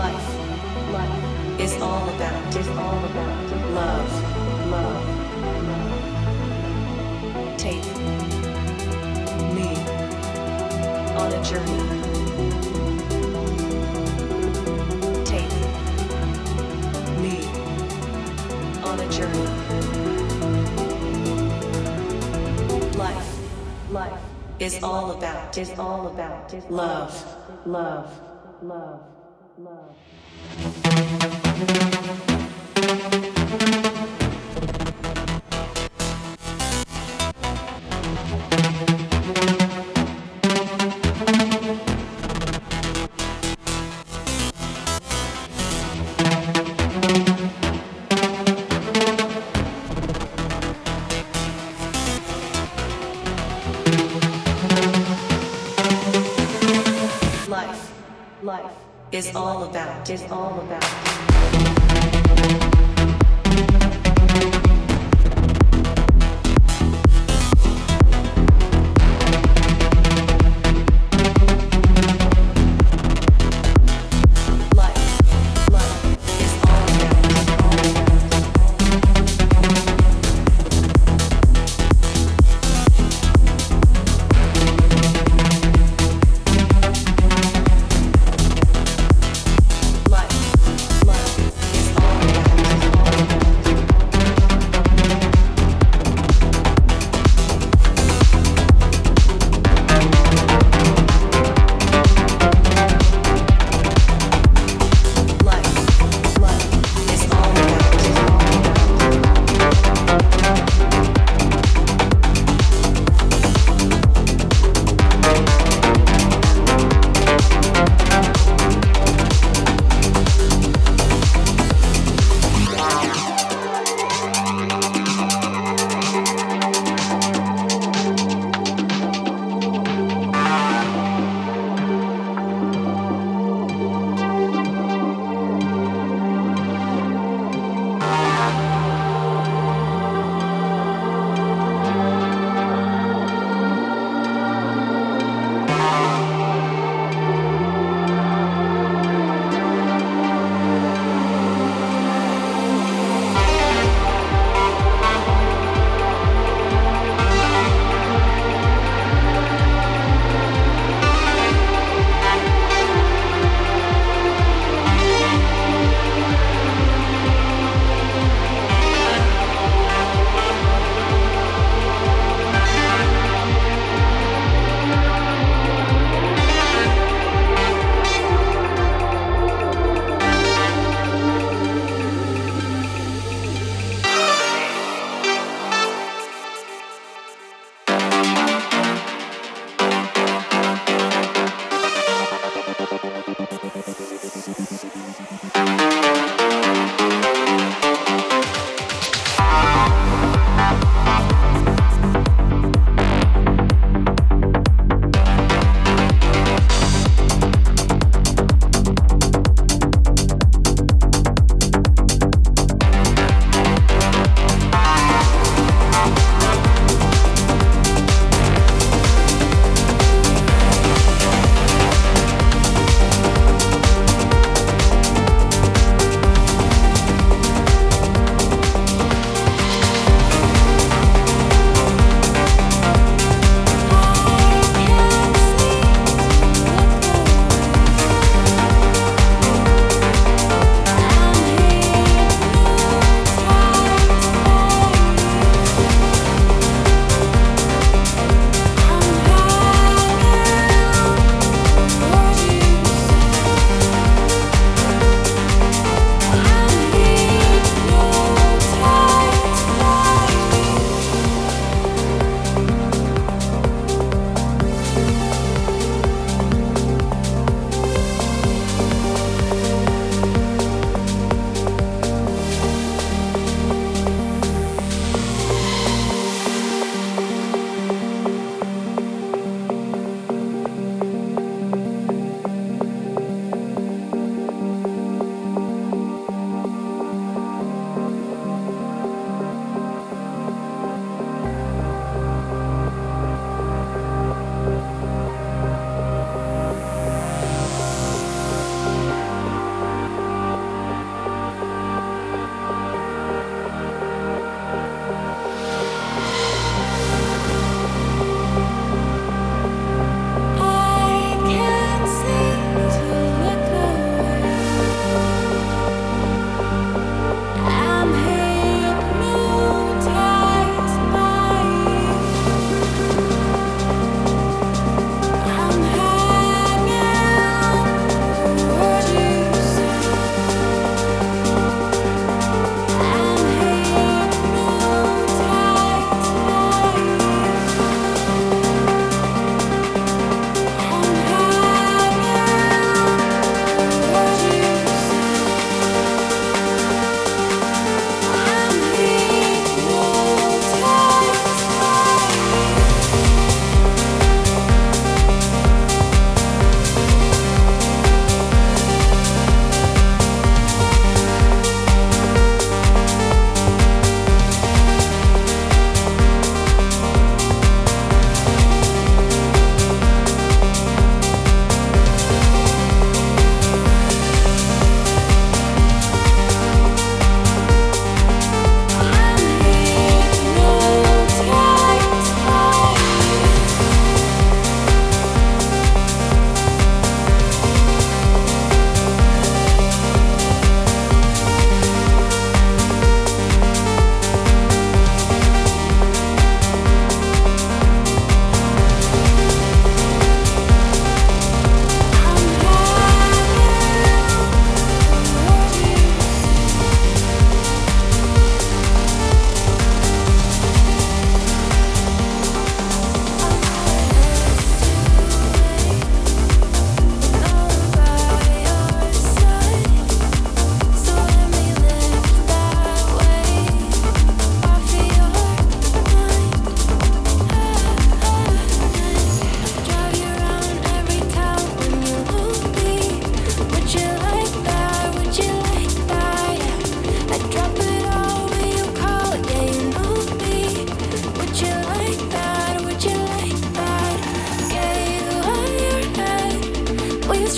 life, life is all about, is all about love, love, love. Take me on a journey. Life, life is all about, is all about love, love, love. Love. About, is all about.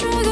true.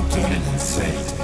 I'm getting insane.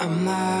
Time